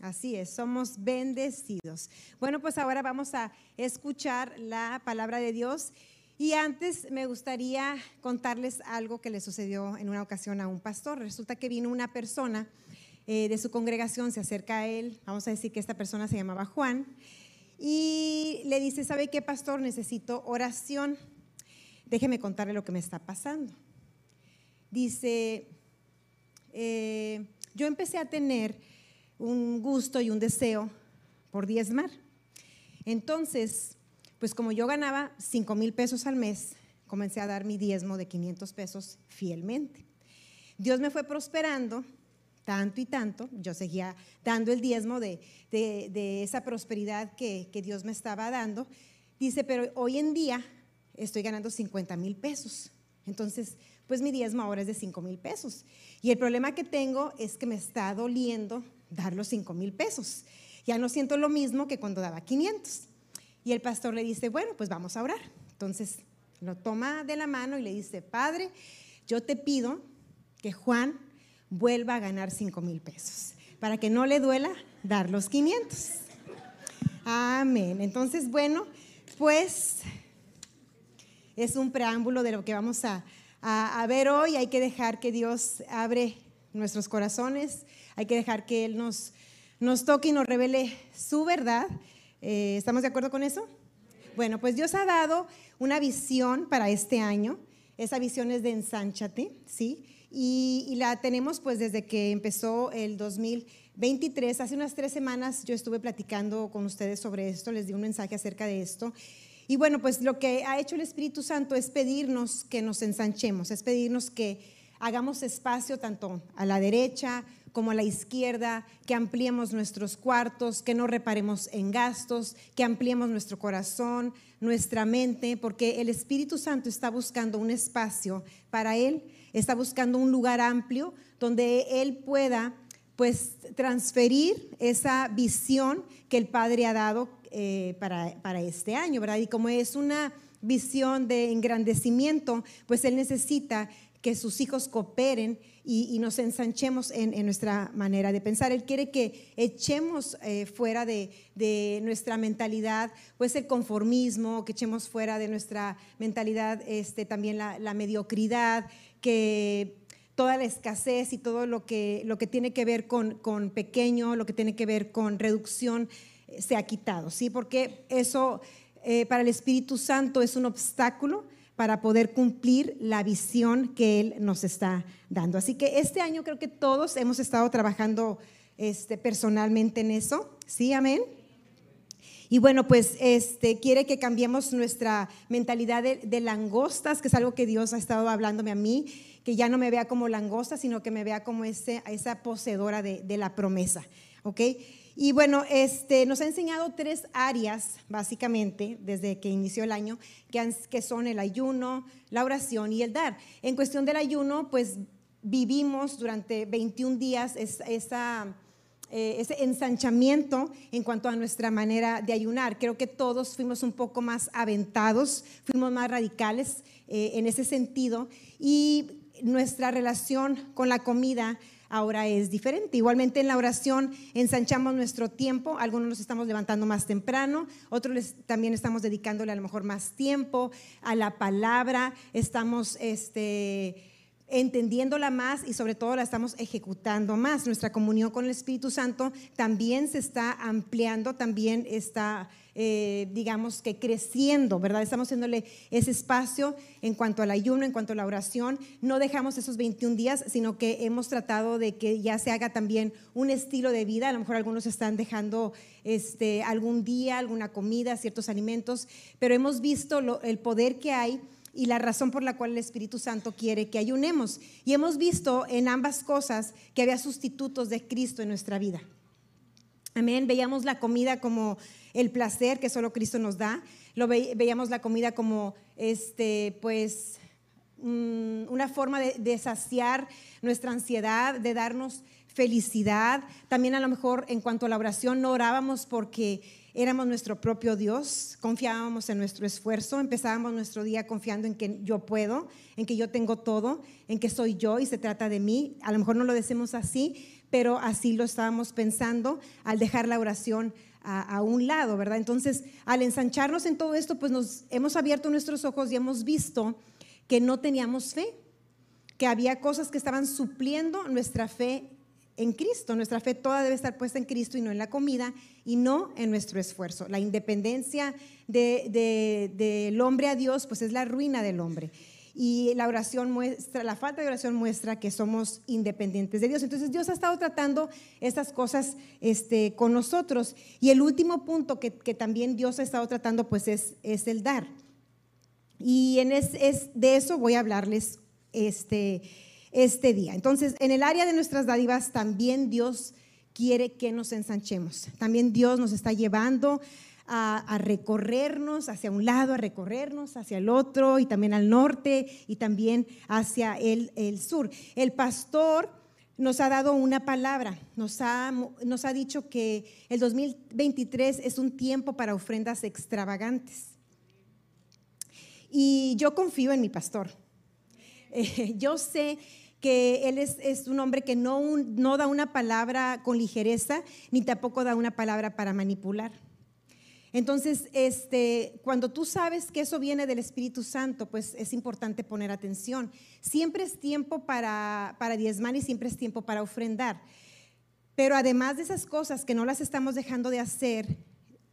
Así es, somos bendecidos. Bueno, pues ahora vamos a escuchar la palabra de Dios. Y antes me gustaría contarles algo que le sucedió en una ocasión a un pastor. Resulta que vino una persona eh, de su congregación, se acerca a él, vamos a decir que esta persona se llamaba Juan, y le dice, ¿sabe qué, pastor? Necesito oración. Déjeme contarle lo que me está pasando. Dice, eh, yo empecé a tener un gusto y un deseo por diezmar. Entonces, pues como yo ganaba 5 mil pesos al mes, comencé a dar mi diezmo de 500 pesos fielmente. Dios me fue prosperando tanto y tanto, yo seguía dando el diezmo de, esa prosperidad que, que, Dios me estaba dando. Dice, pero hoy en día estoy ganando 50 mil pesos. Entonces, pues mi diezmo ahora es de 5 mil pesos. Y el problema que tengo es que me está doliendo dar los 5 mil pesos. Ya no siento lo mismo que cuando daba 500. Y el pastor le dice, bueno, pues vamos a orar. Entonces lo toma de la mano y le dice, Padre, yo te pido que Juan vuelva a ganar 5 mil pesos, para que no le duela dar los 500. Amén. Entonces, bueno, pues es un preámbulo de lo que vamos a, a, ver hoy. Hay que dejar que Dios abre nuestros corazones, hay que dejar que Él nos, nos toque y nos revele su verdad eh, ¿Estamos de acuerdo con eso? Bueno, pues Dios ha dado una visión para este año. Esa visión es de ensánchate, ¿sí? Y, la tenemos pues desde que empezó el 2023. Hace unas tres semanas yo estuve platicando con ustedes sobre esto, les di un mensaje acerca de esto. Y bueno, pues lo que ha hecho el Espíritu Santo es pedirnos que nos ensanchemos, es pedirnos que hagamos espacio tanto a la derecha como a la izquierda, que ampliemos nuestros cuartos, que no reparemos en gastos, que ampliemos nuestro corazón, nuestra mente, porque el Espíritu Santo está buscando un espacio para Él, está buscando un lugar amplio donde Él pueda pues transferir esa visión que el Padre ha dado eh, para, para este año, ¿verdad? Y como es una visión de engrandecimiento, pues Él necesita que sus hijos cooperen y, nos ensanchemos en, nuestra manera de pensar. Él quiere que echemos eh, fuera de, nuestra mentalidad, pues el conformismo, que echemos fuera de nuestra mentalidad este, también la, mediocridad, que toda la escasez y todo lo que, lo que tiene que ver con, con pequeño, lo que tiene que ver con reducción, eh, se ha quitado, ¿sí? Porque eso eh, para el Espíritu Santo es un obstáculo para poder cumplir la visión que Él nos está dando. Así que este año creo que todos hemos estado trabajando este, personalmente en eso. ¿Sí? Amén. Y bueno, pues este, quiere que cambiemos nuestra mentalidad de, langostas, que es algo que Dios ha estado hablándome a mí, que ya no me vea como langosta, sino que me vea como ese, esa poseedora de, de la promesa. ¿Ok? Y bueno, este, nos ha enseñado tres áreas, básicamente, desde que inició el año, que, son el ayuno, la oración y el dar. En cuestión del ayuno, pues vivimos durante 21 días eh, ese ensanchamiento en cuanto a nuestra manera de ayunar. Creo que todos fuimos un poco más aventados, fuimos más radicales eh, en ese sentido y nuestra relación con la comida ahora es diferente. Igualmente en la oración ensanchamos nuestro tiempo, algunos nos estamos levantando más temprano, otros también estamos dedicándole a lo mejor más tiempo a la palabra, estamos este, entendiéndola más y sobre todo la estamos ejecutando más. Nuestra comunión con el Espíritu Santo también se está ampliando, también está eh, digamos que creciendo, ¿verdad? Estamos haciéndole ese espacio en cuanto al ayuno, en cuanto a la oración. No dejamos esos 21 días, sino que hemos tratado de que ya se haga también un estilo de vida. A lo mejor algunos están dejando este, algún día, alguna comida, ciertos alimentos, pero hemos visto el poder que hay y la razón por la cual el Espíritu Santo quiere que ayunemos. Y hemos visto en ambas cosas que había sustitutos de Cristo en nuestra vida. Amén. Veíamos la comida como el placer que solo Cristo nos da. Lo veíamos la comida como este, pues, mm, una forma de, saciar nuestra ansiedad, de darnos felicidad. También a lo mejor en cuanto a la oración no orábamos porque éramos nuestro propio Dios, confiábamos en nuestro esfuerzo, empezábamos nuestro día confiando en que yo puedo, en que yo tengo todo, en que soy yo y se trata de mí. A lo mejor no lo decimos así, pero así lo estábamos pensando al dejar la oración a, un lado, ¿verdad? Entonces, al ensancharnos en todo esto, pues nos hemos abierto nuestros ojos y hemos visto que no teníamos fe, que había cosas que estaban supliendo nuestra fe en Cristo. Nuestra fe toda debe estar puesta en Cristo y no en la comida y no en nuestro esfuerzo. La independencia del hombre a Dios, pues es la ruina del hombre y la oración muestra, la falta de oración muestra que somos independientes de Dios. Entonces Dios ha estado tratando estas cosas este, con nosotros. Y el último punto que, también Dios ha estado tratando pues es, el dar. Y en de eso voy a hablarles este, este día. Entonces, en el área de nuestras dádivas también Dios quiere que nos ensanchemos. También Dios nos está llevando a, recorrernos hacia un lado, a recorrernos hacia el otro y también al norte y también hacia el, el sur. El pastor nos ha dado una palabra, nos ha, nos ha dicho que el 2023 es un tiempo para ofrendas extravagantes. Y yo confío en mi pastor. Eh, yo sé que él es, es un hombre que no, no da una palabra con ligereza, ni tampoco da una palabra para manipular. Entonces, este, cuando tú sabes que eso viene del Espíritu Santo, pues es importante poner atención. Siempre es tiempo para, para diezmar y siempre es tiempo para ofrendar. Pero además de esas cosas que no las estamos dejando de hacer,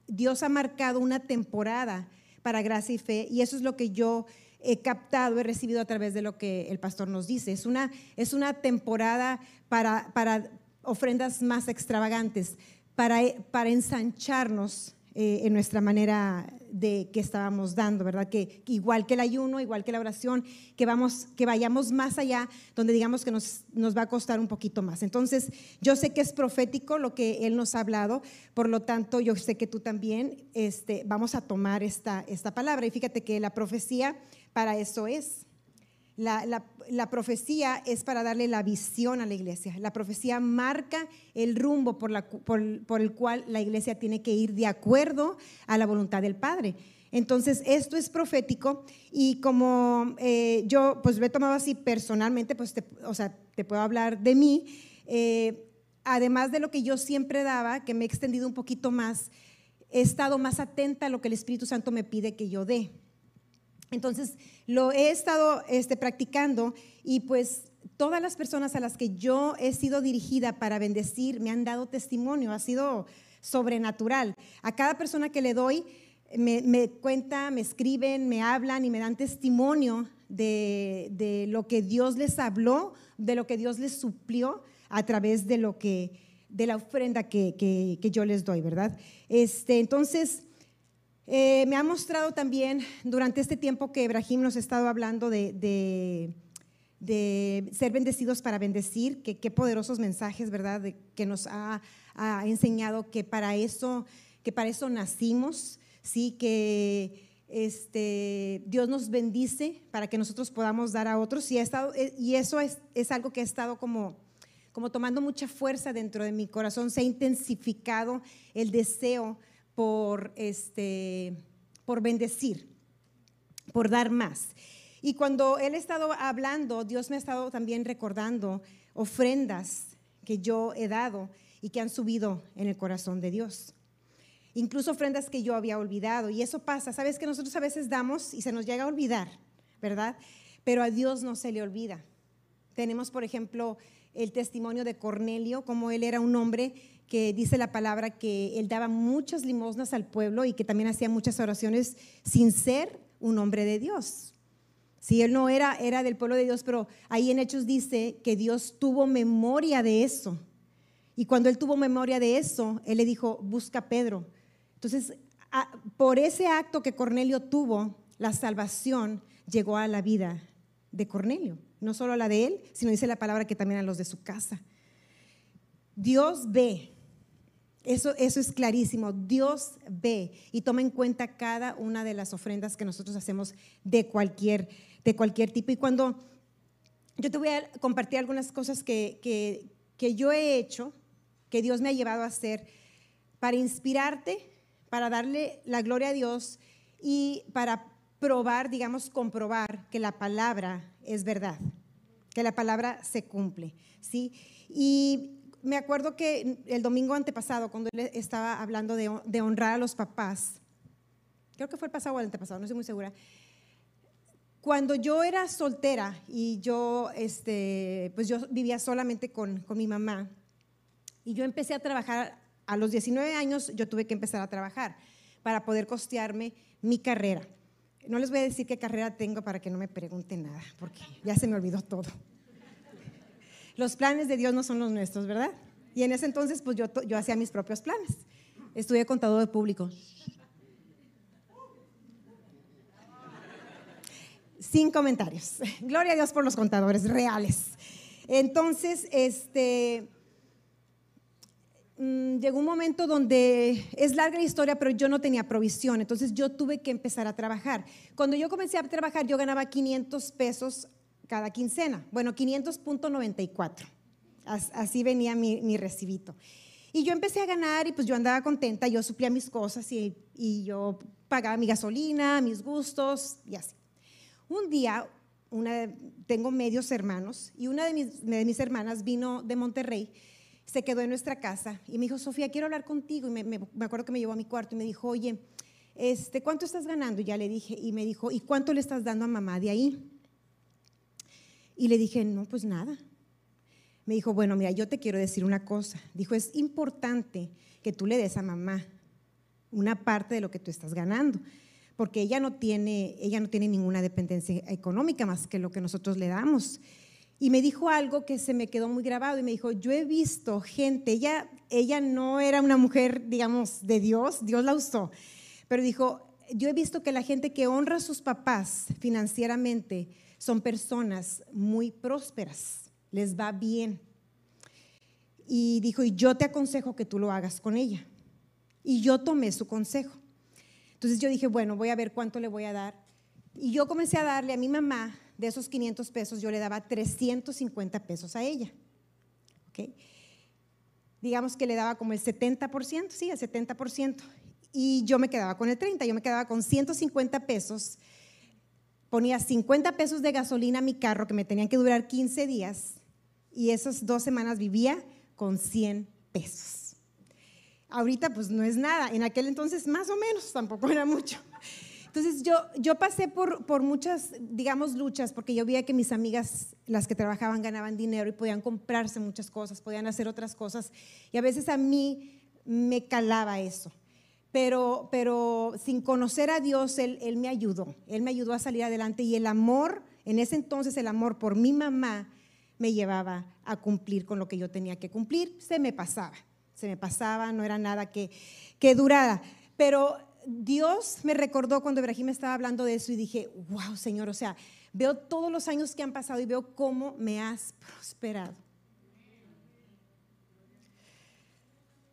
Dios ha marcado una temporada para gracia y fe y eso es lo que yo he captado, he recibido a través de lo que el pastor nos dice. Es una, es una temporada para, para ofrendas más extravagantes, para, para ensancharnos eh, en nuestra manera de que estábamos dando, ¿verdad? Que igual que el ayuno, igual que la oración, que, vamos, que vayamos más allá, donde digamos que nos, nos va a costar un poquito más. Entonces, yo sé que es profético lo que Él nos ha hablado, por lo tanto, yo sé que tú también este, vamos a tomar esta, esta palabra. Y fíjate que la profecía para eso es. La, profecía es para darle la visión a la iglesia. La profecía marca el rumbo por, el cual la iglesia tiene que ir de acuerdo a la voluntad del Padre. Entonces, esto es profético y como eh, yo pues lo he tomado así personalmente, pues te, o sea, te puedo hablar de mí, eh, además de lo que yo siempre daba, que me he extendido un poquito más, he estado más atenta a lo que el Espíritu Santo me pide que yo dé. Entonces, lo he estado este, practicando y pues todas las personas a las que yo he sido dirigida para bendecir me han dado testimonio, ha sido sobrenatural. A cada persona que le doy me, cuenta, me escriben, me hablan y me dan testimonio de, lo que Dios les habló, de lo que Dios les suplió a través de lo que de la ofrenda que, yo les doy, ¿verdad? Este, entonces, eh, me ha mostrado también durante este tiempo que Ibrahim nos ha estado hablando de, ser bendecidos para bendecir, que qué poderosos mensajes, ¿verdad? que nos ha, enseñado que para eso, que para eso nacimos, sí, que este, Dios nos bendice para que nosotros podamos dar a otros. Y, estado, eh, y eso es, es, algo que ha estado como, como tomando mucha fuerza dentro de mi corazón, se ha intensificado el deseo por, este, por bendecir, por dar más. Y cuando Él ha estado hablando, Dios me ha estado también recordando ofrendas que yo he dado y que han subido en el corazón de Dios. Incluso ofrendas que yo había olvidado. Y eso pasa. Sabes que nosotros a veces damos y se nos llega a olvidar, ¿verdad? Pero a Dios no se le olvida. Tenemos, por ejemplo, el testimonio de Cornelio, como él era un hombre que dice la palabra que él daba muchas limosnas al pueblo y que también hacía muchas oraciones sin ser un hombre de Dios. Si él no era, era del pueblo de Dios, pero ahí en Hechos dice que Dios tuvo memoria de eso. Y cuando él tuvo memoria de eso, él le dijo, busca a Pedro. Entonces, por ese acto que Cornelio tuvo, la salvación llegó a la vida de Cornelio. No solo a la de él, sino dice la palabra que también a los de su casa. Dios ve eso, eso es clarísimo. Dios ve y toma en cuenta cada una de las ofrendas que nosotros hacemos de cualquier, de cualquier tipo. Y cuando yo te voy a compartir algunas cosas que, que, que yo he hecho, que Dios me ha llevado a hacer, para inspirarte, para darle la gloria a Dios y para probar, digamos, comprobar que la palabra es verdad, que la palabra se cumple, ¿sí? Y me acuerdo que el domingo antepasado, cuando él estaba hablando de, honrar a los papás, creo que fue el pasado o el antepasado, no estoy muy segura. Cuando yo era soltera y yo, este, pues yo vivía solamente con, con mi mamá, y yo empecé a trabajar, a los 19 años yo tuve que empezar a trabajar para poder costearme mi carrera. No les voy a decir qué carrera tengo para que no me pregunten nada, porque ya se me olvidó todo. Los planes de Dios no son los nuestros, ¿verdad? Y en ese entonces, pues yo, yo hacía mis propios planes. Estudié contador de público. Sin comentarios. Gloria a Dios por los contadores reales. Entonces, este, mm, llegó un momento donde es larga la historia, pero yo no tenía provisión, entonces yo tuve que empezar a trabajar. Cuando yo comencé a trabajar, yo ganaba 500 pesos cada quincena. Bueno, 500.94. Así venía mi, recibito. Y yo empecé a ganar y pues yo andaba contenta, yo suplía mis cosas y, y yo pagaba mi gasolina, mis gustos y así. Un día, una, tengo medios hermanos y una de mis, de mis, hermanas vino de Monterrey, se quedó en nuestra casa y me dijo, Sofía, quiero hablar contigo. Y me, me, me acuerdo que me llevó a mi cuarto y me dijo, oye, este, ¿cuánto estás ganando? Y ya le dije, y me dijo, ¿y cuánto le estás dando a mamá de ahí? Y le dije, no, pues nada. Me dijo, bueno, mira, yo te quiero decir una cosa. Dijo, es importante que tú le des a mamá una parte de lo que tú estás ganando, porque ella no tiene, ella no tiene ninguna dependencia económica más que lo que nosotros le damos. Y me dijo algo que se me quedó muy grabado y me dijo, yo he visto gente, ella, ella no era una mujer, digamos, de Dios, Dios la usó, pero dijo, yo he visto que la gente que honra a sus papás financieramente, son personas muy prósperas, les va bien. Y dijo, y yo te aconsejo que tú lo hagas con ella. Y yo tomé su consejo. Entonces yo dije, bueno, voy a ver cuánto le voy a dar. Y yo comencé a darle a mi mamá, de esos 500 pesos, yo le daba 350 pesos a ella. ¿Okay? Digamos que le daba como el 70%, sí, el 70%. Y yo me quedaba con el 30, yo me quedaba con 150 pesos ponía 50 pesos de gasolina a mi carro que me tenían que durar 15 días y esas dos semanas vivía con 100 pesos. Ahorita pues no es nada, en aquel entonces más o menos, tampoco era mucho. Entonces yo, yo pasé por, por muchas, digamos, luchas, porque yo veía que mis amigas, las que trabajaban, ganaban dinero y podían comprarse muchas cosas, podían hacer otras cosas. Y a veces a mí me calaba eso pero, pero sin conocer a Dios, él, él me ayudó, Él me ayudó a salir adelante y el amor, en ese entonces el amor por mi mamá me llevaba a cumplir con lo que yo tenía que cumplir, se me pasaba, se me pasaba, no era nada que, que durara, pero Dios me recordó cuando Ibrahim estaba hablando de eso y dije, wow, Señor, o sea, veo todos los años que han pasado y veo cómo me has prosperado.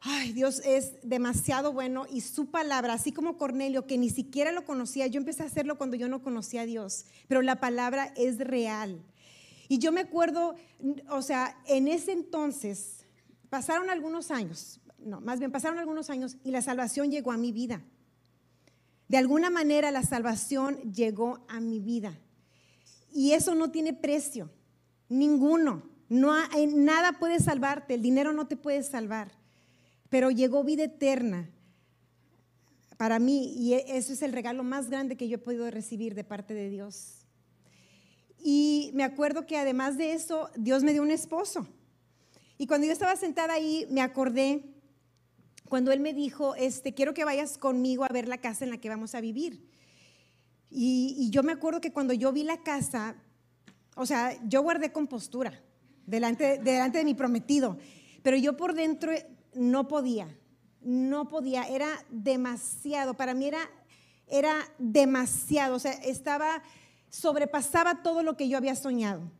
Ay, Dios es demasiado bueno y su palabra, así como Cornelio, que ni siquiera lo conocía, yo empecé a hacerlo cuando yo no conocía a Dios, pero la palabra es real. Y yo me acuerdo, o sea, en ese entonces, pasaron algunos años, no, más bien pasaron algunos años y la salvación llegó a mi vida. De alguna manera la salvación llegó a mi vida. Y eso no tiene precio, ninguno. No nada puede salvarte, el dinero no te puede salvar pero llegó vida eterna para mí y e, eso es el regalo más grande que yo he podido recibir de parte de Dios. Y me acuerdo que además de eso, Dios me dio un esposo. Y cuando yo estaba sentada ahí, me acordé cuando él me dijo, este, quiero que vayas conmigo a ver la casa en la que vamos a vivir. Y, yo me acuerdo que cuando yo vi la casa, o sea, yo guardé compostura delante, delante de mi prometido, pero yo por dentro no podía, no podía, era demasiado, para mí era, era demasiado, o sea, estaba, sobrepasaba todo lo que yo había soñado.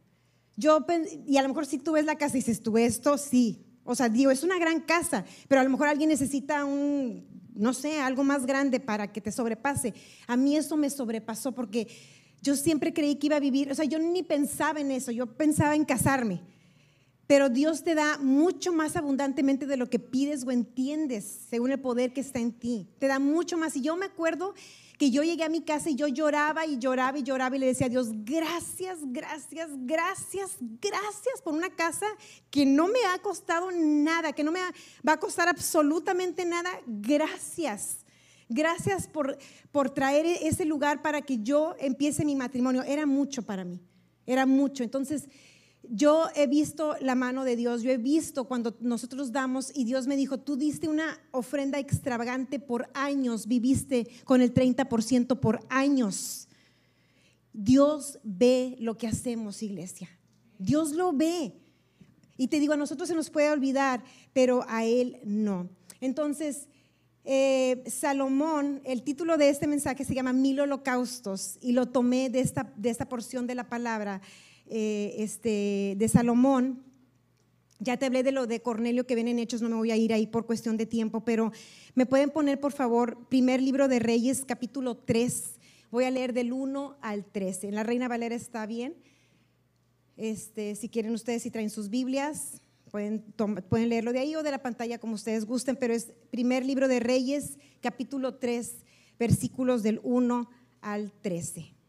Yo, y a lo mejor si tú ves la casa y dices, tú esto, sí, o sea, digo, es una gran casa, pero a lo mejor alguien necesita un, no sé, algo más grande para que te sobrepase. A mí eso me sobrepasó porque yo siempre creí que iba a vivir, o sea, yo ni pensaba en eso, yo pensaba en casarme pero Dios te da mucho más abundantemente de lo que pides o entiendes, según el poder que está en ti. Te da mucho más. Y yo me acuerdo que yo llegué a mi casa y yo lloraba y lloraba y lloraba y le decía a Dios, gracias, gracias, gracias, gracias por una casa que no me ha costado nada, que no me va a costar absolutamente nada. Gracias. Gracias por, por traer ese lugar para que yo empiece mi matrimonio. Era mucho para mí, era mucho. Entonces, yo he visto la mano de Dios, yo he visto cuando nosotros damos y Dios me dijo, tú diste una ofrenda extravagante por años, viviste con el 30% por años. Dios ve lo que hacemos, iglesia. Dios lo ve. Y te digo, a nosotros se nos puede olvidar, pero a Él no. Entonces, eh, Salomón, el título de este mensaje se llama Mil Holocaustos y lo tomé de esta, de esta porción de la palabra. Eh, este, de Salomón. Ya te hablé de lo de Cornelio que viene en Hechos, no me voy a ir ahí por cuestión de tiempo, pero me pueden poner por favor primer libro de Reyes, capítulo 3. Voy a leer del 1 al 13. En la Reina Valera está bien. Este, si quieren ustedes, si traen sus Biblias, pueden, pueden leerlo de ahí o de la pantalla como ustedes gusten, pero es primer libro de Reyes, capítulo 3, versículos del 1 al 13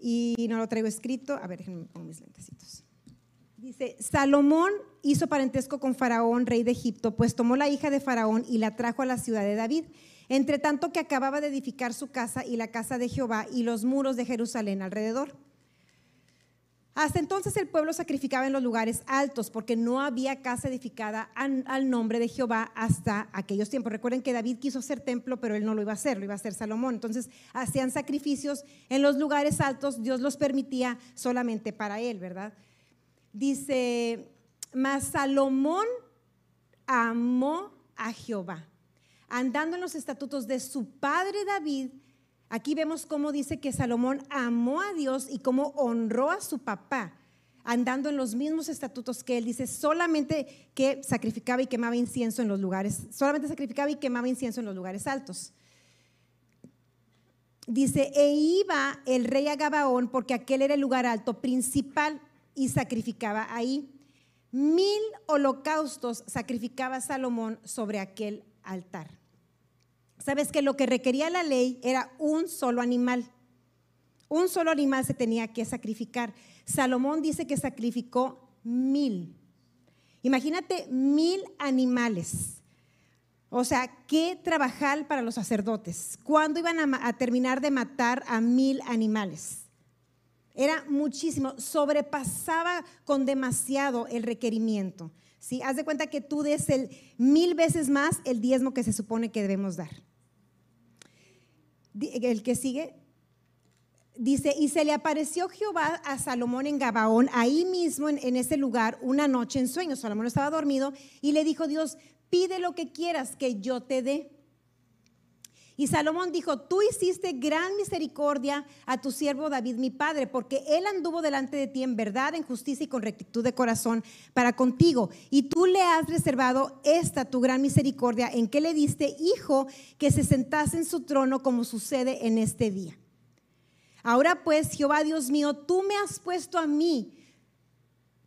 y no lo traigo escrito. A ver, déjenme poner mis lentecitos. Dice, Salomón hizo parentesco con Faraón, rey de Egipto, pues tomó la hija de Faraón y la trajo a la ciudad de David, entre tanto que acababa de edificar su casa y la casa de Jehová y los muros de Jerusalén alrededor. Hasta entonces el pueblo sacrificaba en los lugares altos porque no había casa edificada al nombre de Jehová hasta aquellos tiempos. Recuerden que David quiso hacer templo, pero él no lo iba a hacer, lo iba a hacer Salomón. Entonces hacían sacrificios en los lugares altos, Dios los permitía solamente para él, ¿verdad? Dice, mas Salomón amó a Jehová, andando en los estatutos de su padre David Aquí vemos cómo dice que Salomón amó a Dios y cómo honró a su papá, andando en los mismos estatutos que él. Dice solamente que sacrificaba y quemaba incienso en los lugares, solamente sacrificaba y quemaba incienso en los lugares altos. Dice, e iba el rey a Gabaón porque aquel era el lugar alto principal y sacrificaba ahí. Mil holocaustos sacrificaba Salomón sobre aquel altar. Sabes que lo que requería la ley era un solo animal. Un solo animal se tenía que sacrificar. Salomón dice que sacrificó mil. Imagínate mil animales. O sea, qué trabajar para los sacerdotes. ¿Cuándo iban a, terminar de matar a mil animales? Era muchísimo, sobrepasaba con demasiado el requerimiento. ¿sí? Haz de cuenta que tú des el mil veces más el diezmo que se supone que debemos dar el que sigue, dice, y se le apareció Jehová a Salomón en Gabaón, ahí mismo en, ese lugar, una noche en sueño. Salomón estaba dormido y le dijo Dios, pide lo que quieras que yo te dé. Y Salomón dijo, tú hiciste gran misericordia a tu siervo David, mi padre, porque él anduvo delante de ti en verdad, en justicia y con rectitud de corazón para contigo. Y tú le has reservado esta tu gran misericordia en que le diste hijo que se sentase en su trono como sucede en este día. Ahora pues, Jehová Dios mío, tú me has puesto a mí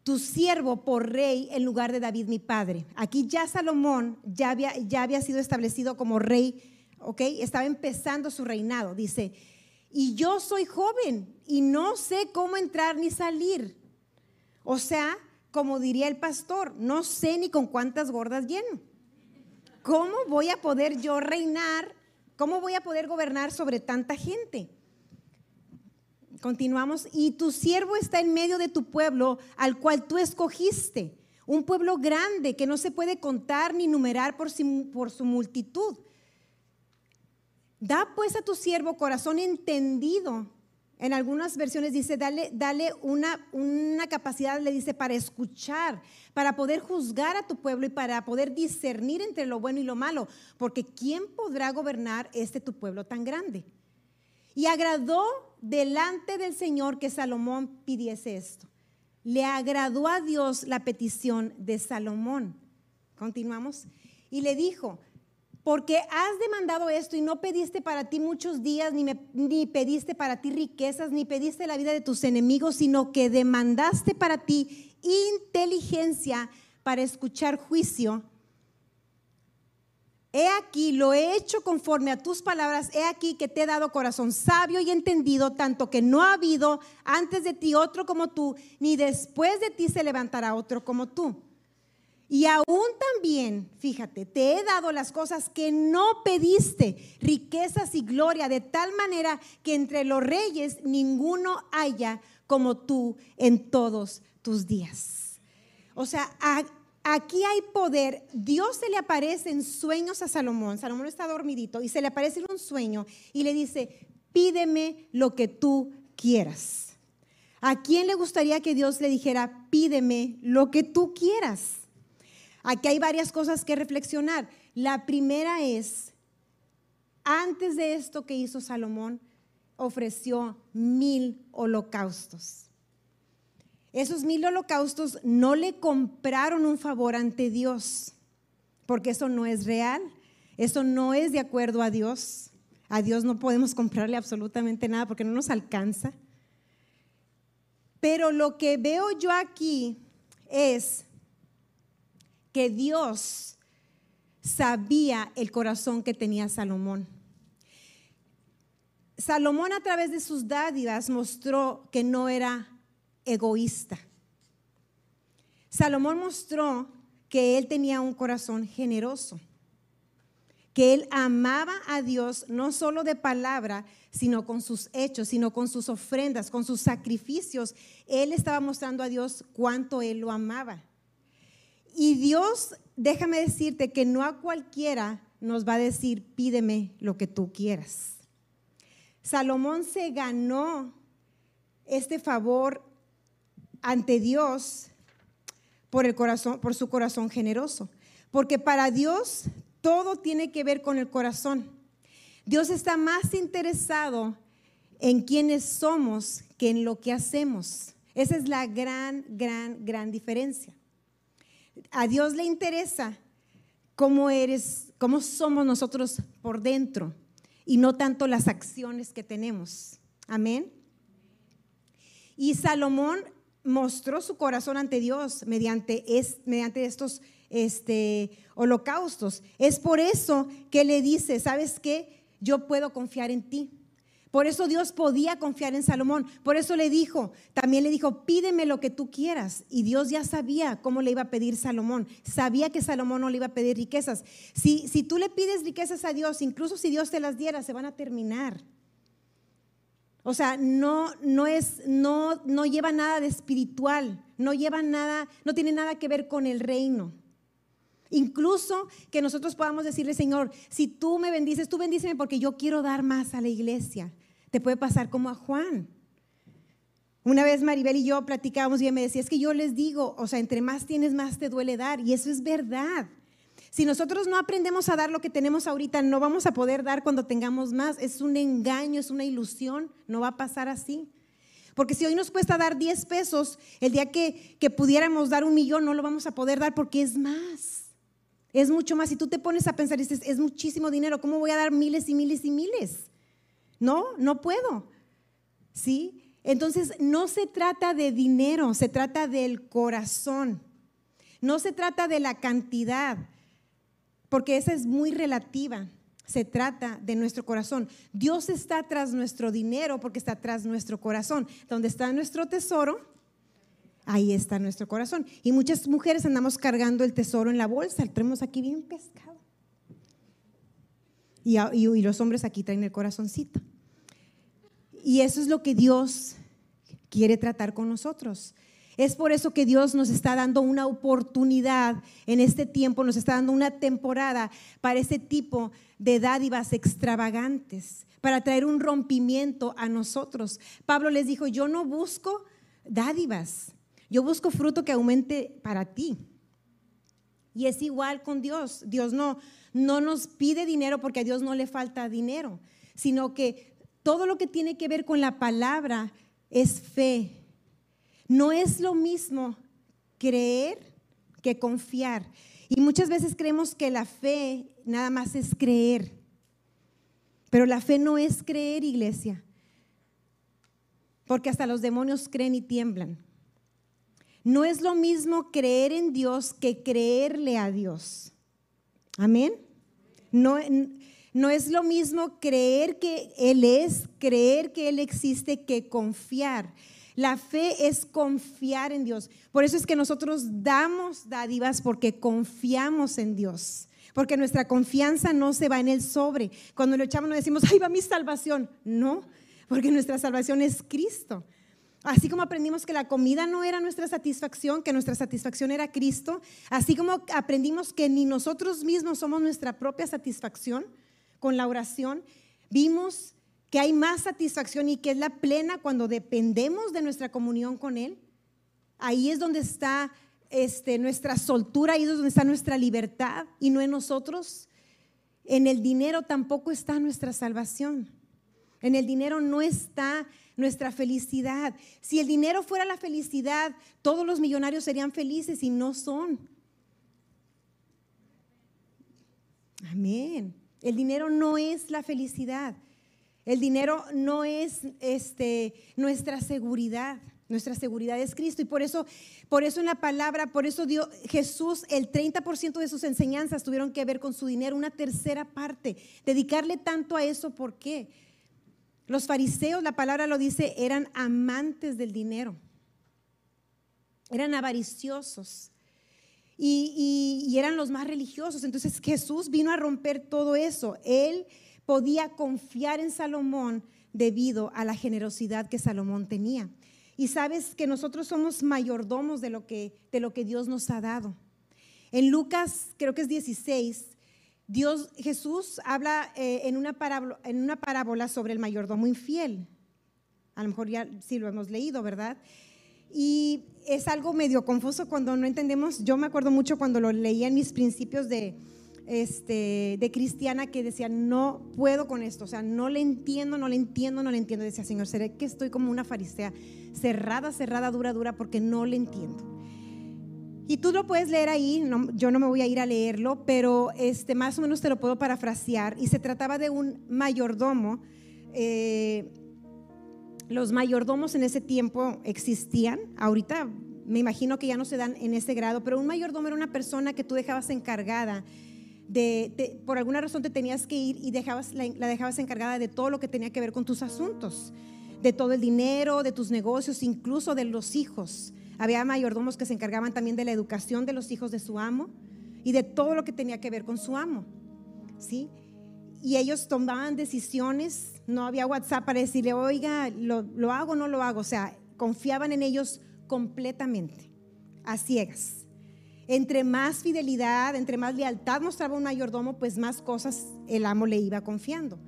tu siervo por rey en lugar de David mi padre. Aquí ya Salomón ya había, ya había sido establecido como rey ¿ok? Estaba empezando su reinado, dice, y yo soy joven y no sé cómo entrar ni salir. O sea, como diría el pastor, no sé ni con cuántas gordas lleno. ¿Cómo voy a poder yo reinar? ¿Cómo voy a poder gobernar sobre tanta gente? Continuamos. Y tu siervo está en medio de tu pueblo al cual tú escogiste. Un pueblo grande que no se puede contar ni numerar por por su multitud. Da pues a tu siervo corazón entendido. En algunas versiones dice, dale, dale una, una capacidad, le dice, para escuchar, para poder juzgar a tu pueblo y para poder discernir entre lo bueno y lo malo. Porque ¿quién podrá gobernar este tu pueblo tan grande? Y agradó delante del Señor que Salomón pidiese esto. Le agradó a Dios la petición de Salomón. Continuamos. Y le dijo, porque has demandado esto y no pediste para ti muchos días, ni, ni, pediste para ti riquezas, ni pediste la vida de tus enemigos, sino que demandaste para ti inteligencia para escuchar juicio. He aquí, lo he hecho conforme a tus palabras, he aquí que te he dado corazón sabio y entendido, tanto que no ha habido antes de ti otro como tú, ni después de ti se levantará otro como tú. Y aún también, fíjate, te he dado las cosas que no pediste, riquezas y gloria, de tal manera que entre los reyes ninguno haya como tú en todos tus días. O sea, aquí hay poder. Dios se le aparece en sueños a Salomón. Salomón está dormidito y se le aparece en un sueño y le dice, pídeme lo que tú quieras. ¿A quién le gustaría que Dios le dijera, pídeme lo que tú quieras? Aquí hay varias cosas que reflexionar. La primera es, antes de esto que hizo Salomón, ofreció mil holocaustos. Esos mil holocaustos no le compraron un favor ante Dios, porque eso no es real, eso no es de acuerdo a Dios. A Dios no podemos comprarle absolutamente nada porque no nos alcanza. Pero lo que veo yo aquí es que Dios sabía el corazón que tenía Salomón. Salomón a través de sus dádivas mostró que no era egoísta. Salomón mostró que él tenía un corazón generoso, que él amaba a Dios no solo de palabra, sino con sus hechos, sino con sus ofrendas, con sus sacrificios. Él estaba mostrando a Dios cuánto él lo amaba. Y Dios, déjame decirte que no a cualquiera nos va a decir, pídeme lo que tú quieras. Salomón se ganó este favor ante Dios por el corazón, por su corazón generoso, porque para Dios todo tiene que ver con el corazón. Dios está más interesado en quienes somos que en lo que hacemos. Esa es la gran, gran, gran diferencia. A Dios le interesa cómo eres, cómo somos nosotros por dentro y no tanto las acciones que tenemos. Amén. Y Salomón mostró su corazón ante Dios mediante, mediante estos este, holocaustos. Es por eso que le dice, ¿sabes qué? Yo puedo confiar en ti. Por eso Dios podía confiar en Salomón. Por eso le dijo, también le dijo, pídeme lo que tú quieras. Y Dios ya sabía cómo le iba a pedir Salomón. Sabía que Salomón no le iba a pedir riquezas. Si, si tú le pides riquezas a Dios, incluso si Dios te las diera, se van a terminar. O sea, no, no es, no, no lleva nada de espiritual, no lleva nada, no tiene nada que ver con el reino. Incluso que nosotros podamos decirle, Señor, si tú me bendices, tú bendíceme porque yo quiero dar más a la iglesia. Te puede pasar como a Juan. Una vez Maribel y yo platicábamos y ella me decía, es que yo les digo, o sea, entre más tienes, más te duele dar. Y eso es verdad. Si nosotros no aprendemos a dar lo que tenemos ahorita, no vamos a poder dar cuando tengamos más. Es un engaño, es una ilusión. No va a pasar así. Porque si hoy nos cuesta dar 10 pesos, el día que, que pudiéramos dar un millón, no lo vamos a poder dar porque es más. Es mucho más. Si tú te pones a pensar y dices, es muchísimo dinero, ¿cómo voy a dar miles y miles y miles? No, no puedo. ¿Sí? Entonces, no se trata de dinero, se trata del corazón. No se trata de la cantidad, porque esa es muy relativa. Se trata de nuestro corazón. Dios está tras nuestro dinero porque está tras nuestro corazón. Donde está nuestro tesoro, ahí está nuestro corazón. Y muchas mujeres andamos cargando el tesoro en la bolsa, tenemos aquí bien pescado. Y, y los hombres aquí traen el corazoncito. Y eso es lo que Dios quiere tratar con nosotros. Es por eso que Dios nos está dando una oportunidad en este tiempo, nos está dando una temporada para ese tipo de dádivas extravagantes, para traer un rompimiento a nosotros. Pablo les dijo, yo no busco dádivas, yo busco fruto que aumente para ti. Y es igual con Dios. Dios no, no nos pide dinero porque a Dios no le falta dinero, sino que todo lo que tiene que ver con la palabra es fe. No es lo mismo creer que confiar. Y muchas veces creemos que la fe nada más es creer. Pero la fe no es creer, iglesia. Porque hasta los demonios creen y tiemblan. No es lo mismo creer en Dios que creerle a Dios. Amén. No, no es lo mismo creer que Él es, creer que Él existe, que confiar. La fe es confiar en Dios. Por eso es que nosotros damos dádivas porque confiamos en Dios. Porque nuestra confianza no se va en el sobre. Cuando lo echamos no decimos, ahí va mi salvación. No, porque nuestra salvación es Cristo. Así como aprendimos que la comida no era nuestra satisfacción, que nuestra satisfacción era Cristo, así como aprendimos que ni nosotros mismos somos nuestra propia satisfacción con la oración, vimos que hay más satisfacción y que es la plena cuando dependemos de nuestra comunión con Él. Ahí es donde está este, nuestra soltura, ahí es donde está nuestra libertad y no en nosotros. En el dinero tampoco está nuestra salvación. En el dinero no está nuestra felicidad. Si el dinero fuera la felicidad, todos los millonarios serían felices y no son. Amén. El dinero no es la felicidad. El dinero no es este, nuestra seguridad. Nuestra seguridad es Cristo y por eso, por eso en la palabra, por eso dio Jesús, el 30% de sus enseñanzas tuvieron que ver con su dinero, una tercera parte. Dedicarle tanto a eso, ¿por qué? Los fariseos, la palabra lo dice, eran amantes del dinero, eran avariciosos y, eran los más religiosos. Entonces Jesús vino a romper todo eso. Él podía confiar en Salomón debido a la generosidad que Salomón tenía. Y sabes que nosotros somos mayordomos de lo que, de lo que Dios nos ha dado. En Lucas, creo que es 16, Dios, Jesús habla eh, en una parábola sobre el mayordomo infiel. A lo mejor ya sí lo hemos leído, ¿verdad? Y es algo medio confuso cuando no entendemos. Yo me acuerdo mucho cuando lo leía en mis principios de, este, de cristiana que decía, no puedo con esto, o sea, no le entiendo, no le entiendo, no le entiendo. Decía, Señor, seré que estoy como una farisea, cerrada, cerrada, dura, dura, porque no le entiendo. Y tú lo puedes leer ahí, yo no me voy a ir a leerlo, pero este, más o menos te lo puedo parafrasear. Y se trataba de un mayordomo. Eh, los mayordomos en ese tiempo existían, ahorita me imagino que ya no se dan en ese grado, pero un mayordomo era una persona que tú dejabas encargada de, por alguna razón te tenías que ir y dejabas, la, dejabas encargada de todo lo que tenía que ver con tus asuntos, de todo el dinero, de tus negocios, incluso de los hijos. Había mayordomos que se encargaban también de la educación de los hijos de su amo y de todo lo que tenía que ver con su amo. ¿Sí? Y ellos tomaban decisiones, no había WhatsApp para decirle, oiga, ¿lo, lo hago o no lo hago? O sea, confiaban en ellos completamente, a ciegas. Entre más fidelidad, entre más lealtad mostraba un mayordomo, pues más cosas el amo le iba confiando.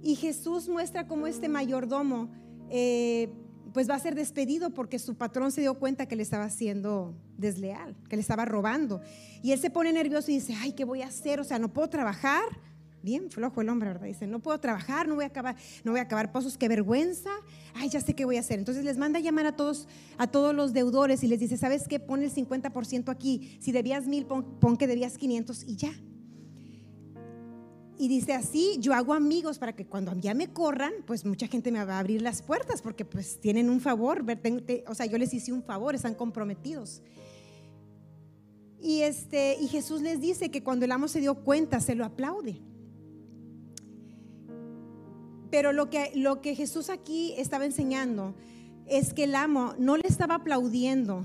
Y Jesús muestra cómo este mayordomo eh, pues va a ser despedido porque su patrón se dio cuenta que le estaba haciendo desleal, que le estaba robando. Y él se pone nervioso y dice, ay, ¿qué voy a hacer? O sea, no puedo trabajar bien flojo el hombre, ¿verdad? Dice, no puedo trabajar, no voy a acabar, no voy a acabar pozos, qué vergüenza. Ay, ya sé qué voy a hacer. Entonces les manda a llamar a todos, a todos los deudores y les dice, ¿sabes qué? Pon el 50% aquí. Si debías mil, pon, que debías 500 y ya. Y dice así, yo hago amigos para que cuando ya me corran, pues mucha gente me va a abrir las puertas porque pues tienen un favor, o sea, yo les hice un favor, están comprometidos. Y, este, y Jesús les dice que cuando el amo se dio cuenta, se lo aplaude. Pero lo que, lo que Jesús aquí estaba enseñando es que el amo no le estaba aplaudiendo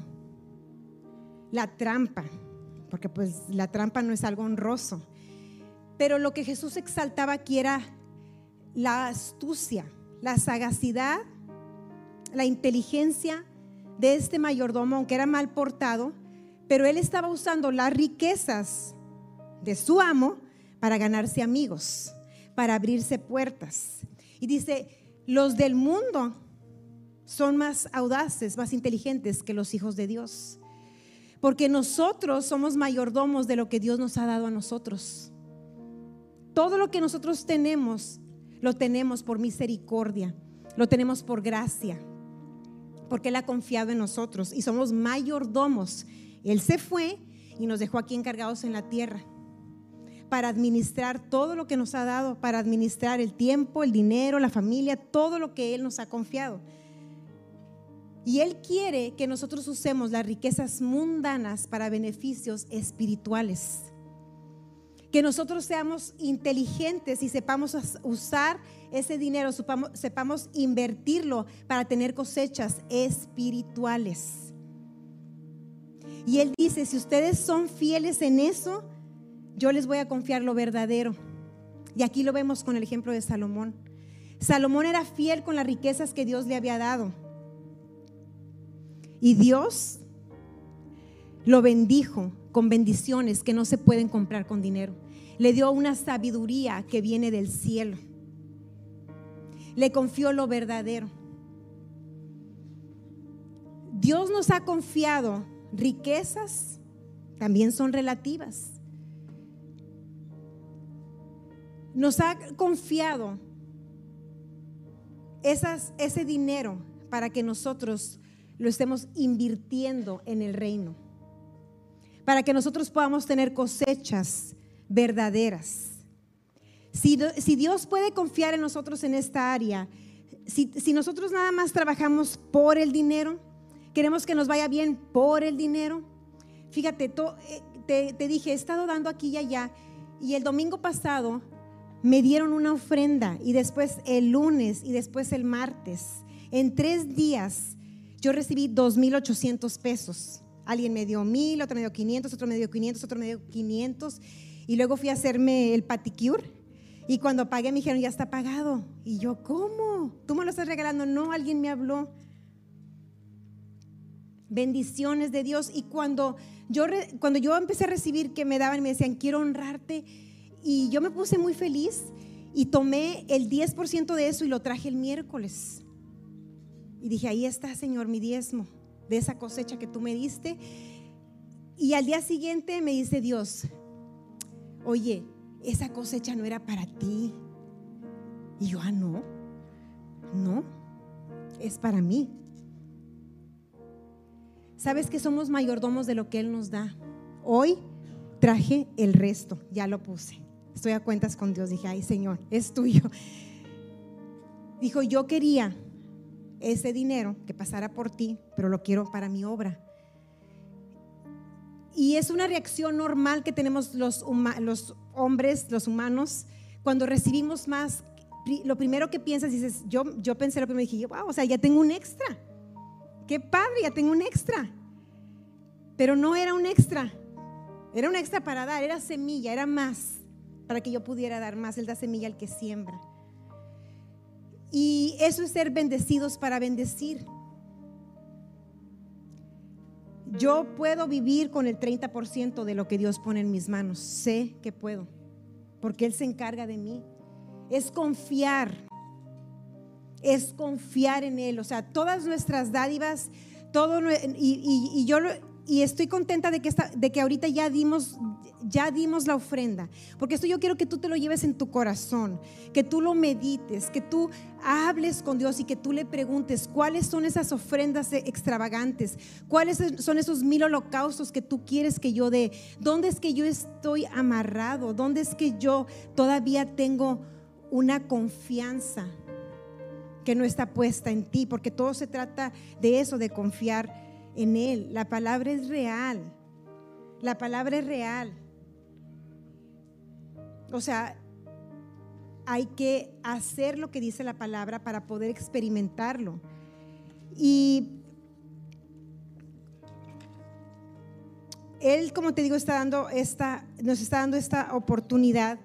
la trampa, porque pues la trampa no es algo honroso. Pero lo que Jesús exaltaba aquí era la astucia, la sagacidad, la inteligencia de este mayordomo, aunque era mal portado, pero él estaba usando las riquezas de su amo para ganarse amigos, para abrirse puertas. Y dice, los del mundo son más audaces, más inteligentes que los hijos de Dios. Porque nosotros somos mayordomos de lo que Dios nos ha dado a nosotros. Todo lo que nosotros tenemos, lo tenemos por misericordia, lo tenemos por gracia, porque Él ha confiado en nosotros y somos mayordomos. Él se fue y nos dejó aquí encargados en la tierra para administrar todo lo que nos ha dado, para administrar el tiempo, el dinero, la familia, todo lo que Él nos ha confiado. Y Él quiere que nosotros usemos las riquezas mundanas para beneficios espirituales. Que nosotros seamos inteligentes y sepamos usar ese dinero, sepamos, invertirlo para tener cosechas espirituales. Y Él dice, si ustedes son fieles en eso, yo les voy a confiar lo verdadero. Y aquí lo vemos con el ejemplo de Salomón. Salomón era fiel con las riquezas que Dios le había dado. Y Dios lo bendijo con bendiciones que no se pueden comprar con dinero. Le dio una sabiduría que viene del cielo. Le confió lo verdadero. Dios nos ha confiado riquezas, también son relativas. Nos ha confiado ese dinero para que nosotros lo estemos invirtiendo en el reino. Para que nosotros podamos tener cosechas verdaderas. Si, Dios puede confiar en nosotros en esta área, si, nosotros nada más trabajamos por el dinero, queremos que nos vaya bien por el dinero, fíjate, eh, te dije, he estado dando aquí y allá, y el domingo pasado me dieron una ofrenda y después el lunes y después el martes. En tres días yo recibí 2.800 pesos. Alguien me dio mil, otro me dio 500, otro me dio 500, otro me dio 500. Y luego fui a hacerme el paticure. Y cuando pagué me dijeron, ya está pagado. Y yo, ¿cómo? ¿Tú me lo estás regalando? No, alguien me habló. Bendiciones de Dios. Y cuando yo, cuando yo empecé a recibir que me daban, me decían, quiero honrarte y yo me puse muy feliz y tomé el 10% de eso y lo traje el miércoles. Y dije, ahí está, Señor, mi diezmo de esa cosecha que tú me diste. Y al día siguiente me dice Dios, oye, esa cosecha no era para ti. Y yo, ah, no, no, es para mí. Sabes que somos mayordomos de lo que Él nos da. Hoy traje el resto, ya lo puse estoy a cuentas con Dios. Dije, ay Señor, es tuyo. Dijo, yo quería ese dinero que pasara por ti, pero lo quiero para mi obra. Y es una reacción normal que tenemos los, hombres, los humanos, cuando recibimos más. Lo primero que piensas, dices, yo, yo pensé lo primero, dije, wow, o sea, ya tengo un extra. Qué padre, ya tengo un extra. Pero no era un extra. Era un extra para dar, era semilla, era más para que yo pudiera dar más. Él da semilla al que siembra. Y eso es ser bendecidos para bendecir. Yo puedo vivir con el 30% de lo que Dios pone en mis manos. Sé que puedo, porque Él se encarga de mí. Es confiar, es confiar en Él. O sea, todas nuestras dádivas, todo, y, y yo y estoy contenta de que, de que ahorita ya dimos, ya dimos la ofrenda. Porque esto yo quiero que tú te lo lleves en tu corazón, que tú lo medites, que tú hables con Dios y que tú le preguntes cuáles son esas ofrendas extravagantes, cuáles son esos mil holocaustos que tú quieres que yo dé, dónde es que yo estoy amarrado, dónde es que yo todavía tengo una confianza que no está puesta en ti, porque todo se trata de eso, de confiar en Él. La palabra es real. La palabra es real. O sea, hay que hacer lo que dice la palabra para poder experimentarlo. Y Él, como te digo, está dando esta, nos está dando esta oportunidad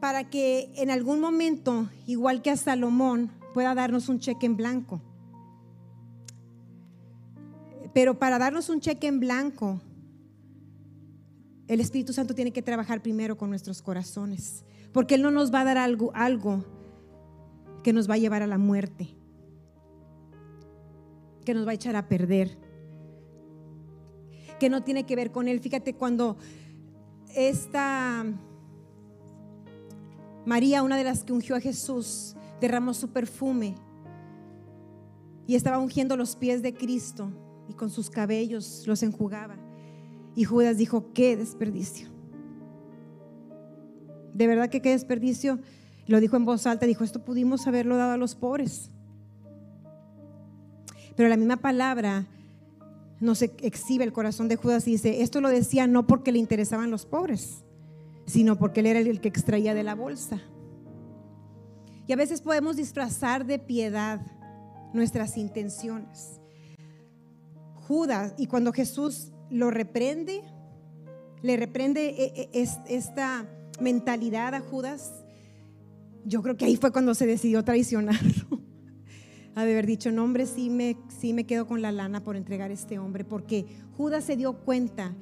para que en algún momento, igual que a Salomón, pueda darnos un cheque en blanco. Pero para darnos un cheque en blanco, el Espíritu Santo tiene que trabajar primero con nuestros corazones, porque Él no nos va a dar algo, que nos va a llevar a la muerte, que nos va a echar a perder, que no tiene que ver con Él. Fíjate cuando esta María, una de las que ungió a Jesús, derramó su perfume y estaba ungiendo los pies de Cristo y con sus cabellos los enjugaba. Y Judas dijo, qué desperdicio. De verdad que qué desperdicio. Lo dijo en voz alta, dijo, esto pudimos haberlo dado a los pobres. Pero la misma palabra nos exhibe el corazón de Judas y dice, esto lo decía no porque le interesaban los pobres, sino porque él era el que extraía de la bolsa. Y a veces podemos disfrazar de piedad nuestras intenciones. Judas, y cuando Jesús lo reprende, le reprende e, e, esta mentalidad a Judas, yo creo que ahí fue cuando se decidió traicionarlo. Ha de haber dicho, no hombre, sí me, sí me quedo con la lana por entregar a este hombre, porque Judas se dio cuenta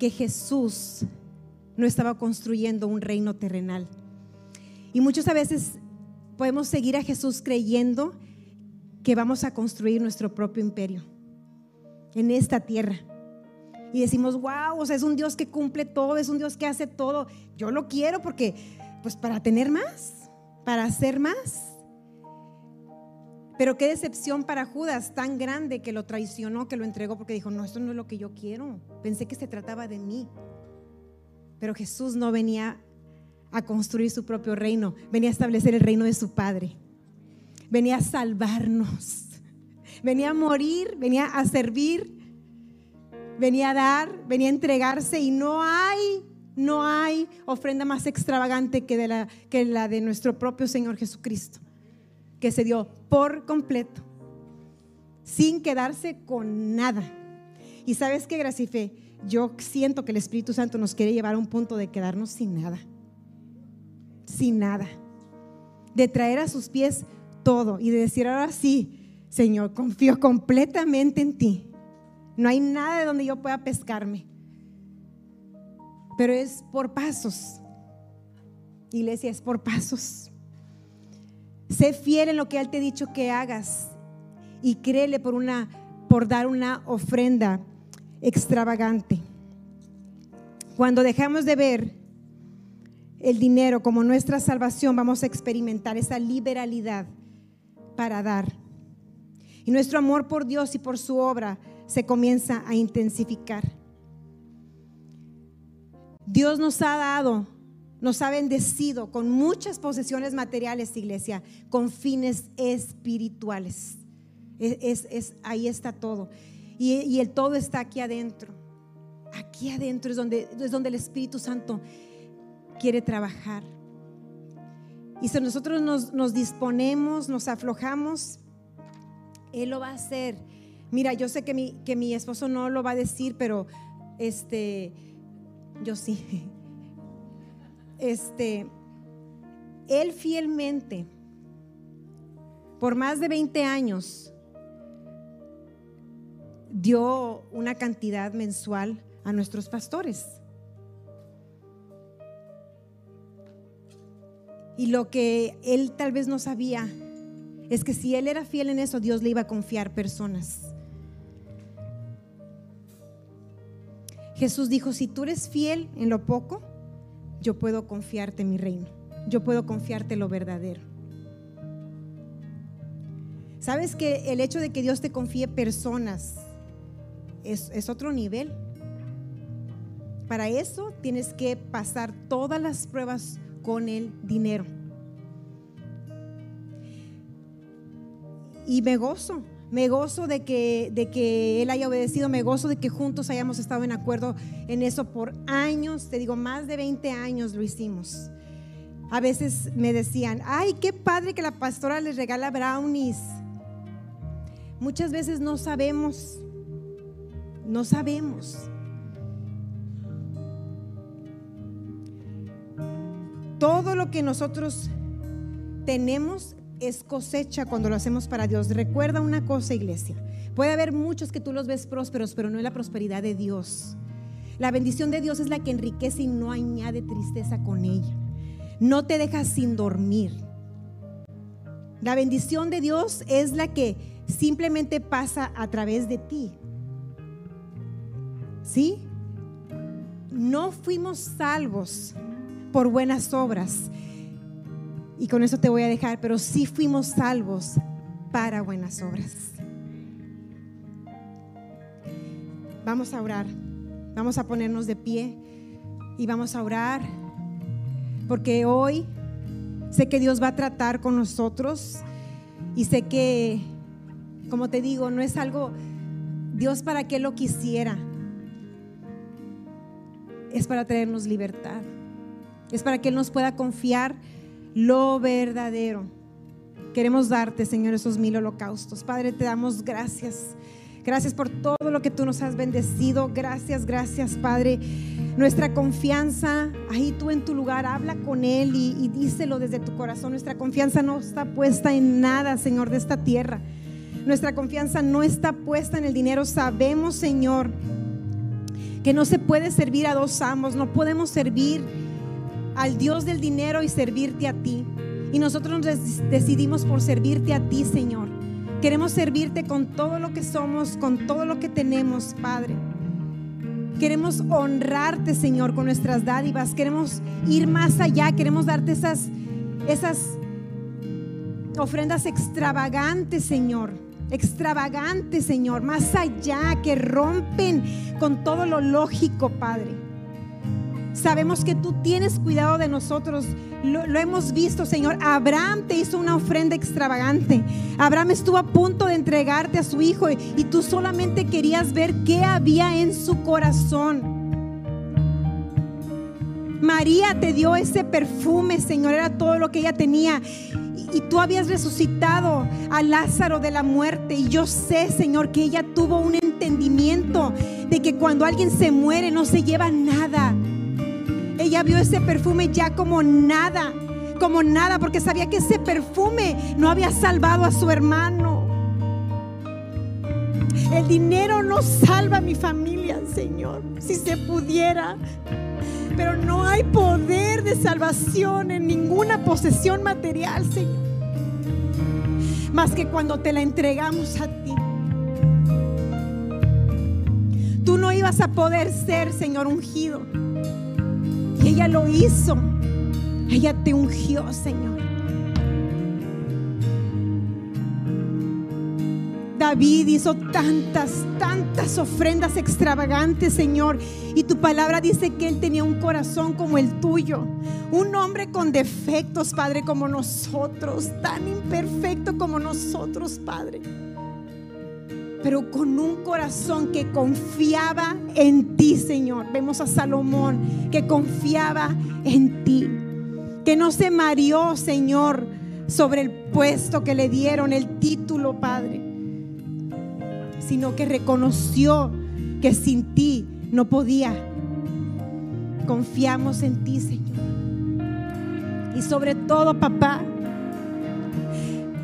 que Jesús no estaba construyendo un reino terrenal. Y muchas veces podemos seguir a Jesús creyendo que vamos a construir nuestro propio imperio en esta tierra. Y decimos, wow, o sea, es un Dios que cumple todo, es un Dios que hace todo. Yo lo quiero porque, pues para tener más, para hacer más. Pero qué decepción para Judas, tan grande que lo traicionó, que lo entregó porque dijo, no, esto no es lo que yo quiero. Pensé que se trataba de mí. Pero Jesús no venía a construir su propio reino, venía a establecer el reino de su Padre. Venía a salvarnos. Venía a morir, venía a servir, venía a dar, venía a entregarse y no hay, no hay ofrenda más extravagante que, de la, que la de nuestro propio Señor Jesucristo, que se dio por completo, sin quedarse con nada. Y sabes qué, Gracife, yo siento que el Espíritu Santo nos quiere llevar a un punto de quedarnos sin nada sin nada. De traer a sus pies todo y de decir ahora sí, Señor, confío completamente en ti. No hay nada de donde yo pueda pescarme. Pero es por pasos. Iglesia, es por pasos. Sé fiel en lo que Él te ha dicho que hagas y créele por, una, por dar una ofrenda extravagante. Cuando dejamos de ver el dinero como nuestra salvación, vamos a experimentar esa liberalidad para dar. Y nuestro amor por Dios y por su obra se comienza a intensificar. Dios nos ha dado, nos ha bendecido con muchas posesiones materiales, iglesia, con fines espirituales. Es, ahí está todo. Y, y, el todo está aquí adentro. Aquí adentro es donde, es donde el Espíritu Santo quiere trabajar. Y si nosotros nos, disponemos, nos aflojamos, Él lo va a hacer. Mira, yo sé que mi, que mi esposo no lo va a decir, pero este, yo sí. Este, Él fielmente, por más de 20 años, dio una cantidad mensual a nuestros pastores. Y lo que él tal vez no sabía es que si él era fiel en eso, Dios le iba a confiar personas. Jesús dijo, si tú eres fiel en lo poco, yo puedo confiarte mi reino. Yo puedo confiarte lo verdadero. ¿Sabes que el hecho de que Dios te confíe personas es, es otro nivel? Para eso tienes que pasar todas las pruebas con el dinero. Y me gozo, me gozo de que, de que Él haya obedecido, me gozo de que juntos hayamos estado en acuerdo en eso por años, te digo, más de 20 años lo hicimos. A veces me decían, ay, qué padre que la pastora les regala brownies. Muchas veces no sabemos, no sabemos. Todo lo que nosotros tenemos es cosecha cuando lo hacemos para Dios. Recuerda una cosa, iglesia. Puede haber muchos que tú los ves prósperos, pero no es la prosperidad de Dios. La bendición de Dios es la que enriquece y no añade tristeza con ella. No te dejas sin dormir. La bendición de Dios es la que simplemente pasa a través de ti. ¿Sí? No fuimos salvos por buenas obras. Y con eso te voy a dejar, pero sí fuimos salvos para buenas obras. Vamos a orar. Vamos a ponernos de pie y vamos a orar, porque hoy sé que Dios va a tratar con nosotros y sé que, como te digo, no es algo, Dios para qué lo quisiera, es para traernos libertad, es para que Él nos pueda confiar lo verdadero. Queremos darte, Señor, esos mil holocaustos. Padre, te damos gracias. Gracias por todo lo que tú nos has bendecido. Gracias, gracias, Padre. Nuestra confianza, ahí tú en tu lugar, habla con Él y, díselo desde tu corazón. Nuestra confianza no está puesta en nada, Señor, de esta tierra. Nuestra confianza no está puesta en el dinero. Sabemos, Señor, que no se puede servir a dos amos. No podemos servir al Dios del dinero y servirte a ti. Y nosotros nos decidimos por servirte a ti, Señor. Queremos servirte con todo lo que somos, con todo lo que tenemos, Padre. Queremos honrarte, Señor, con nuestras dádivas. Queremos ir más allá. Queremos darte esas, esas ofrendas extravagantes, Señor. Extravagantes, Señor. Más allá, que rompen con todo lo lógico, Padre. Sabemos que tú tienes cuidado de nosotros. Lo, hemos visto, Señor. Abraham te hizo una ofrenda extravagante. Abraham estuvo a punto de entregarte a su hijo y, tú solamente querías ver qué había en su corazón. María te dio ese perfume, Señor. Era todo lo que ella tenía y tú habías resucitado a Lázaro de la muerte. Y yo sé, Señor, que ella tuvo un entendimiento de que cuando alguien se muere no se lleva nada. Ella vio ese perfume ya como nada, como nada, porque sabía que ese perfume no había salvado a su hermano. El dinero no salva a mi familia, Señor, si se pudiera. Pero no hay poder de salvación en ninguna posesión material, Señor. Más que cuando te la entregamos a ti. Tú no ibas a poder ser, Señor, ungido ella lo hizo. Ella te ungió, Señor. David hizo tantas, tantas ofrendas extravagantes, Señor. Y tu palabra dice que él tenía un corazón como el tuyo. Un hombre con defectos, Padre, como nosotros. Tan imperfecto como nosotros, Padre pero con un corazón que confiaba en ti, Señor. Vemos a Salomón que confiaba en ti, que no se mareó, Señor, sobre el puesto que le dieron, el título, Padre, sino que reconoció que sin ti no podía. Confiamos en ti, Señor. Y sobre todo, papá,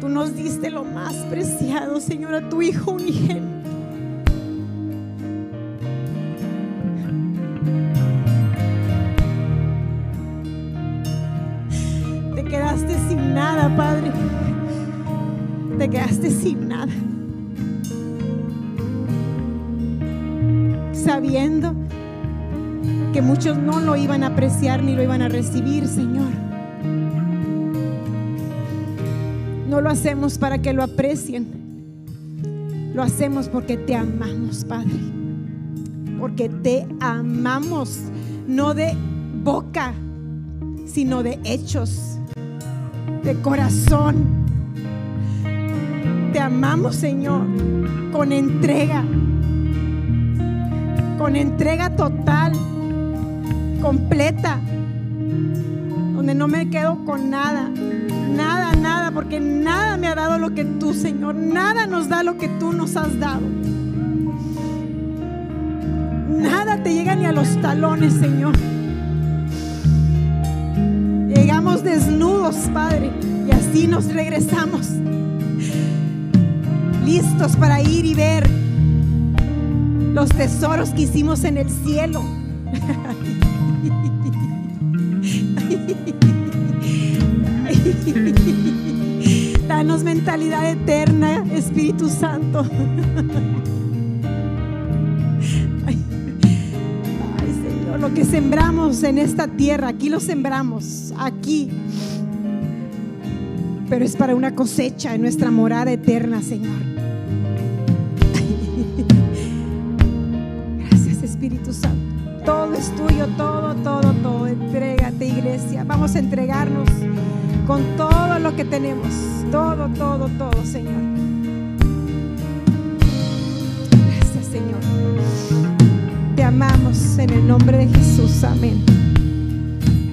Tú nos diste lo más preciado, Señor, a tu Hijo unigénito. Te quedaste sin nada, Padre. Te quedaste sin nada. Sabiendo que muchos no lo iban a apreciar ni lo iban a recibir, Señor. No lo hacemos para que lo aprecien. Lo hacemos porque te amamos, Padre. Porque te amamos, no de boca, sino de hechos, de corazón. Te amamos, Señor, con entrega, con entrega total, completa, donde no me quedo con nada, nada, nada, porque nada me ha dado lo que tú, Señor. Nada nos da lo que tú nos has dado. Nada te llega ni a los talones, Señor. Llegamos desnudos, Padre, y así nos regresamos. Listos para ir y ver los tesoros que hicimos en el cielo. Mentalidad eterna, Espíritu Santo. Ay, Señor, lo que sembramos en esta tierra, aquí lo sembramos, aquí. Pero es para una cosecha en nuestra morada eterna, Señor. Gracias. Espíritu Santo. Todo es tuyo, todo, todo, todo. Entrégate, iglesia. Vamos a entregarnos con todo lo que tenemos. Todo, todo, todo, Señor. Gracias, Señor. Te amamos en el nombre de Jesús. Amén.